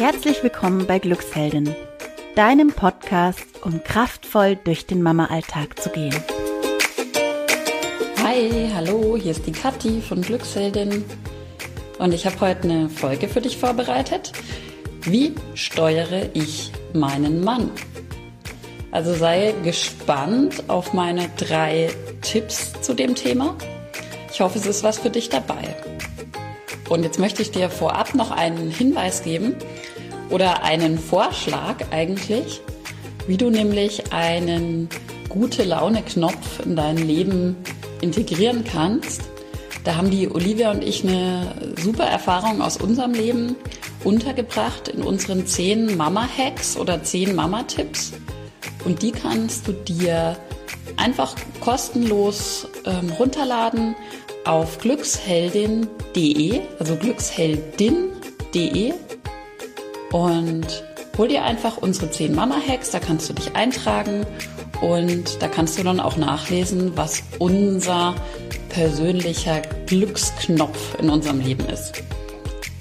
Herzlich willkommen bei Glücksheldin, deinem Podcast, um kraftvoll durch den Mama-Alltag zu gehen. Hi, hallo, hier ist die Kathi von Glücksheldin und ich habe heute eine Folge für dich vorbereitet. Wie steuere ich meinen Mann? Also sei gespannt auf meine drei Tipps zu dem Thema. Ich hoffe, es ist was für dich dabei. Und jetzt möchte ich dir vorab noch einen Hinweis geben oder einen Vorschlag eigentlich, wie du nämlich einen gute Laune Knopf in dein Leben integrieren kannst. Da haben die Olivia und ich eine super Erfahrung aus unserem Leben untergebracht in unseren zehn Mama-Hacks oder zehn Mama-Tipps. Und die kannst du dir einfach kostenlos ähm, runterladen auf glücksheldin.de, also glücksheldin.de und hol dir einfach unsere 10 Mama-Hacks, da kannst du dich eintragen und da kannst du dann auch nachlesen, was unser persönlicher Glücksknopf in unserem Leben ist.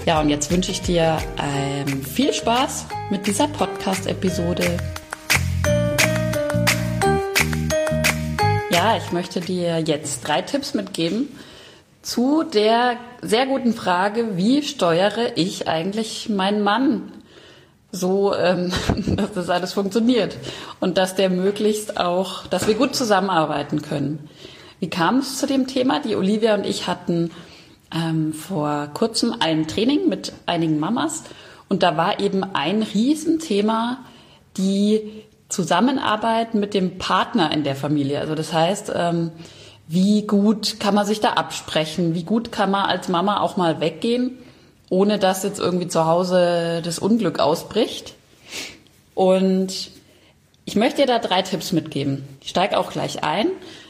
Ja, und jetzt wünsche ich dir ähm, viel Spaß mit dieser Podcast-Episode. Ja, ich möchte dir jetzt drei Tipps mitgeben zu der sehr guten Frage, wie steuere ich eigentlich meinen Mann so, ähm, dass das alles funktioniert und dass der möglichst auch, dass wir gut zusammenarbeiten können. Wie kam es zu dem Thema? Die Olivia und ich hatten ähm, vor kurzem ein Training mit einigen Mamas und da war eben ein Riesenthema die Zusammenarbeit mit dem Partner in der Familie. Also das heißt, ähm, wie gut kann man sich da absprechen? Wie gut kann man als Mama auch mal weggehen, ohne dass jetzt irgendwie zu Hause das Unglück ausbricht? Und ich möchte dir da drei Tipps mitgeben. Ich steige auch gleich ein.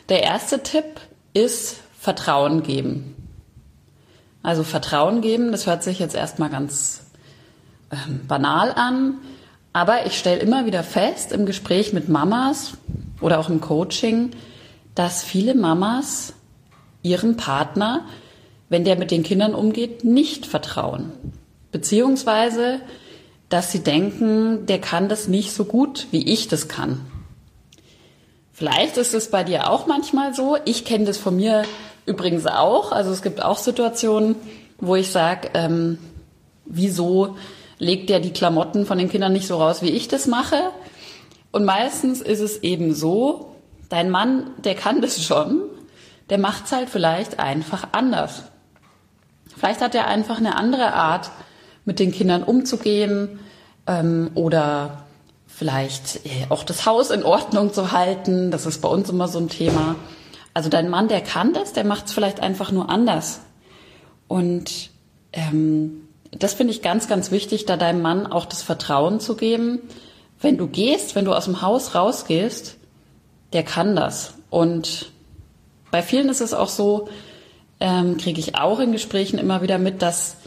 Der erste Tipp ist Vertrauen geben. Also Vertrauen geben, das hört sich jetzt erstmal ganz ähm, banal an, aber ich stelle immer wieder fest im Gespräch mit Mamas oder auch im Coaching, dass viele Mamas ihrem Partner, wenn der mit den Kindern umgeht, nicht vertrauen. Beziehungsweise, dass sie denken, der kann das nicht so gut, wie ich das kann. Vielleicht ist es bei dir auch manchmal so. Ich kenne das von mir übrigens auch. Also es gibt auch Situationen, wo ich sage, ähm, wieso legt der die Klamotten von den Kindern nicht so raus, wie ich das mache? Und meistens ist es eben so, dein Mann, der kann das schon, der macht's halt vielleicht einfach anders. Vielleicht hat er einfach eine andere Art, mit den Kindern umzugehen ähm, oder vielleicht äh, auch das Haus in Ordnung zu halten. Das ist bei uns immer so ein Thema. Also dein Mann, der kann das, der macht es vielleicht einfach nur anders. Und ähm, das finde ich ganz, ganz wichtig, da deinem Mann auch das Vertrauen zu geben. Wenn du gehst, wenn du aus dem Haus rausgehst, der kann das. Und bei vielen ist es auch so, ähm, kriege ich auch in Gesprächen immer wieder mit, dass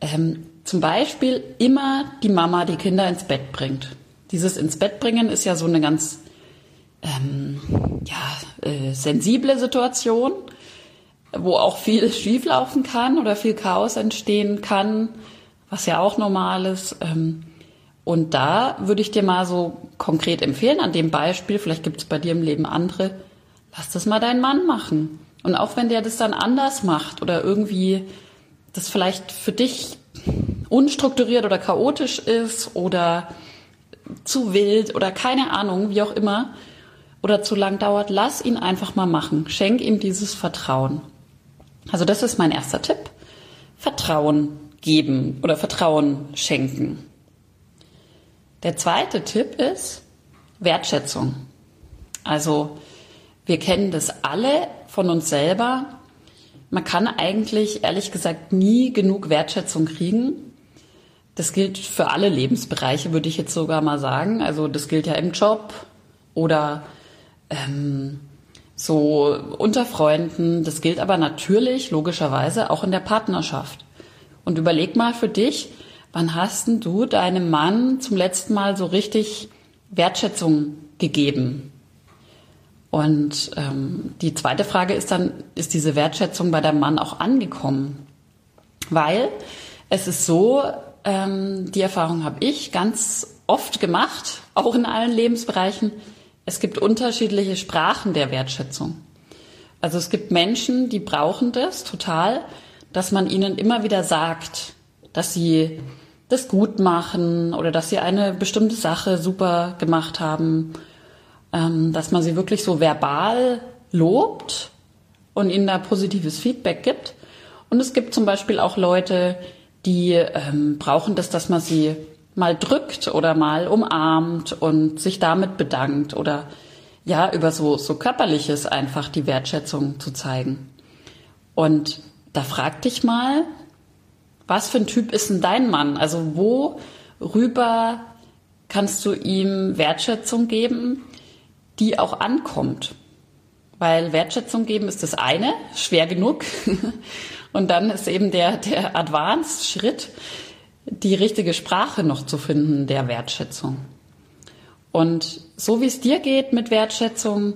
ähm, zum Beispiel immer die Mama die Kinder ins Bett bringt. Dieses ins Bett bringen ist ja so eine ganz ähm, ja, äh, sensible Situation, wo auch viel schieflaufen kann oder viel Chaos entstehen kann, was ja auch normal ist. Ähm, und da würde ich dir mal so konkret empfehlen, an dem Beispiel, vielleicht gibt es bei dir im Leben andere, lass das mal deinen Mann machen. Und auch wenn der das dann anders macht oder irgendwie das vielleicht für dich unstrukturiert oder chaotisch ist oder zu wild oder keine Ahnung, wie auch immer, oder zu lang dauert, lass ihn einfach mal machen. Schenk ihm dieses Vertrauen. Also das ist mein erster Tipp. Vertrauen geben oder Vertrauen schenken. Der zweite Tipp ist Wertschätzung. Also wir kennen das alle von uns selber. Man kann eigentlich, ehrlich gesagt, nie genug Wertschätzung kriegen. Das gilt für alle Lebensbereiche, würde ich jetzt sogar mal sagen. Also das gilt ja im Job oder ähm, so unter Freunden. Das gilt aber natürlich, logischerweise, auch in der Partnerschaft. Und überleg mal für dich, wann hast denn du deinem Mann zum letzten Mal so richtig Wertschätzung gegeben? Und ähm, die zweite Frage ist dann, ist diese Wertschätzung bei deinem Mann auch angekommen? Weil es ist so, ähm, die Erfahrung habe ich ganz oft gemacht, auch in allen Lebensbereichen. Es gibt unterschiedliche Sprachen der Wertschätzung. Also es gibt Menschen, die brauchen das total, dass man ihnen immer wieder sagt, dass sie das gut machen oder dass sie eine bestimmte Sache super gemacht haben, ähm, dass man sie wirklich so verbal lobt und ihnen da positives Feedback gibt. Und es gibt zum Beispiel auch Leute, die ähm, brauchen das, dass man sie mal drückt oder mal umarmt und sich damit bedankt oder ja, über so, so körperliches einfach die Wertschätzung zu zeigen. Und da frag dich mal, was für ein Typ ist denn dein Mann? Also worüber kannst du ihm Wertschätzung geben, die auch ankommt? Weil Wertschätzung geben ist das eine, schwer genug. Und dann ist eben der, der Advanced-Schritt, die richtige Sprache noch zu finden der Wertschätzung. Und so wie es dir geht mit Wertschätzung,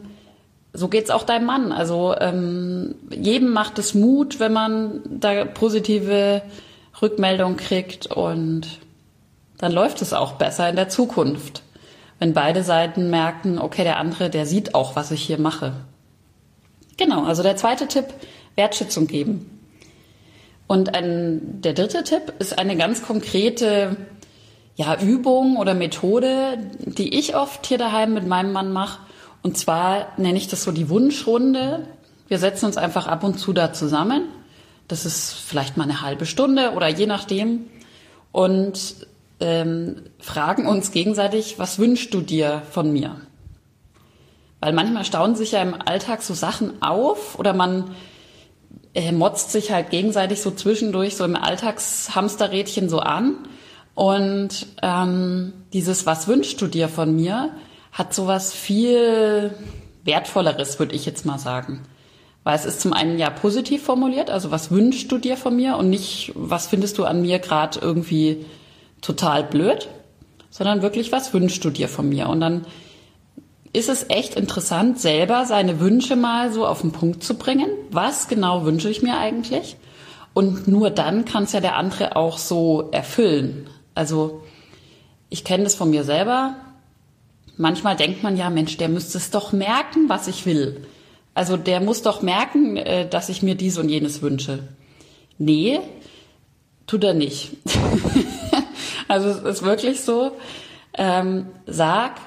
so geht's auch deinem Mann. Also ähm, jedem macht es Mut, wenn man da positive Rückmeldung kriegt und dann läuft es auch besser in der Zukunft. Wenn beide Seiten merken, okay, der andere, der sieht auch, was ich hier mache. Genau, also der zweite Tipp, Wertschätzung geben. Und ein, der dritte Tipp ist eine ganz konkrete ja, Übung oder Methode, die ich oft hier daheim mit meinem Mann mache. Und zwar nenne ich das so die Wunschrunde. Wir setzen uns einfach ab und zu da zusammen. Das ist vielleicht mal eine halbe Stunde oder je nachdem. Und ähm, fragen uns gegenseitig, was wünschst du dir von mir? Weil manchmal staunen sich ja im Alltag so Sachen auf oder man äh, motzt sich halt gegenseitig so zwischendurch so im Alltagshamsterrädchen so an. Und ähm, dieses Was wünschst du dir von mir hat sowas viel wertvolleres, würde ich jetzt mal sagen. Weil es ist zum einen ja positiv formuliert, also was wünschst du dir von mir und nicht, was findest du an mir gerade irgendwie total blöd, sondern wirklich, was wünschst du dir von mir? Und dann ist es echt interessant, selber seine Wünsche mal so auf den Punkt zu bringen. Was genau wünsche ich mir eigentlich? Und nur dann kann es ja der andere auch so erfüllen. Also ich kenne das von mir selber. Manchmal denkt man ja, Mensch, der müsste es doch merken, was ich will. Also der muss doch merken, äh, dass ich mir dies und jenes wünsche. Nee, tut er nicht. also es ist wirklich so, ähm, sag,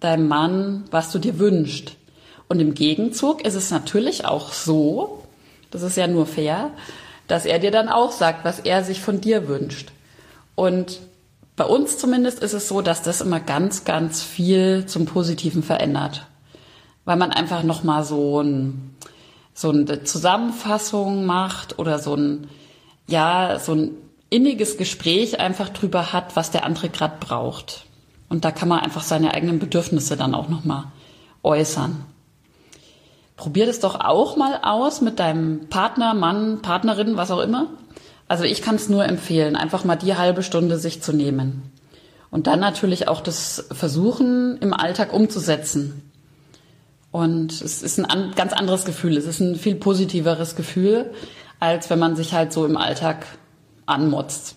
deinem Mann, was du dir wünschst. Und im Gegenzug ist es natürlich auch so, das ist ja nur fair, dass er dir dann auch sagt, was er sich von dir wünscht. Und bei uns zumindest ist es so, dass das immer ganz, ganz viel zum Positiven verändert. Weil man einfach nochmal so, ein, so eine Zusammenfassung macht oder so ein, ja, so ein inniges Gespräch einfach drüber hat, was der andere gerade braucht. Und da kann man einfach seine eigenen Bedürfnisse dann auch nochmal äußern. Probier das doch auch mal aus mit deinem Partner, Mann, Partnerin, was auch immer. Also ich kann es nur empfehlen, einfach mal die halbe Stunde sich zu nehmen. Und dann natürlich auch das Versuchen im Alltag umzusetzen. Und es ist ein ganz anderes Gefühl. Es ist ein viel positiveres Gefühl, als wenn man sich halt so im Alltag anmotzt.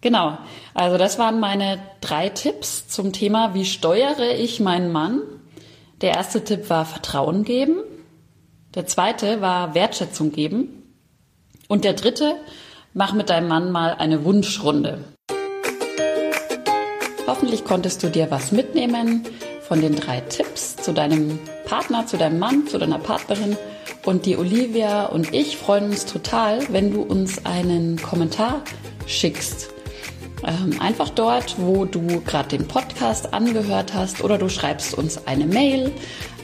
Genau. Also das waren meine drei Tipps zum Thema, wie steuere ich meinen Mann. Der erste Tipp war Vertrauen geben. Der zweite war Wertschätzung geben. Und der dritte, mach mit deinem Mann mal eine Wunschrunde. Hoffentlich konntest du dir was mitnehmen von den drei Tipps zu deinem Partner, zu deinem Mann, zu deiner Partnerin. Und die Olivia und ich freuen uns total, wenn du uns einen Kommentar schickst ähm, einfach dort, wo du gerade den Podcast angehört hast oder du schreibst uns eine Mail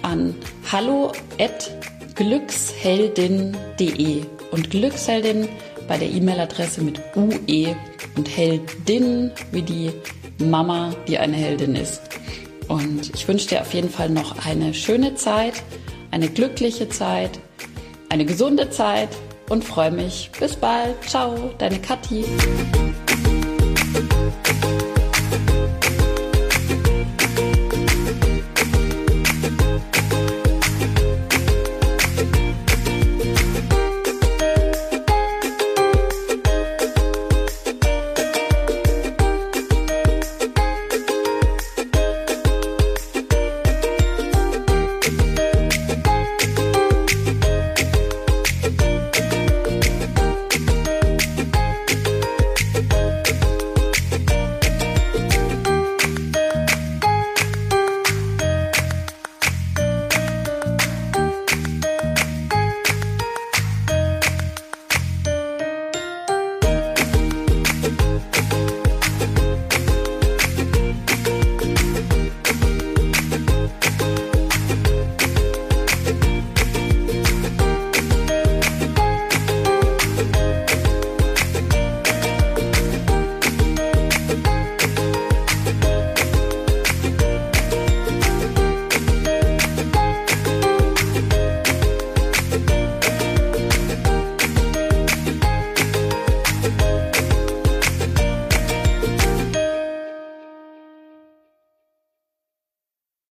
an hallo@glücksheldin.de und Glücksheldin bei der E-Mail-Adresse mit UE und Heldin wie die Mama, die eine Heldin ist. Und ich wünsche dir auf jeden Fall noch eine schöne Zeit, eine glückliche Zeit, eine gesunde Zeit und freue mich. Bis bald. Ciao, deine Kathi.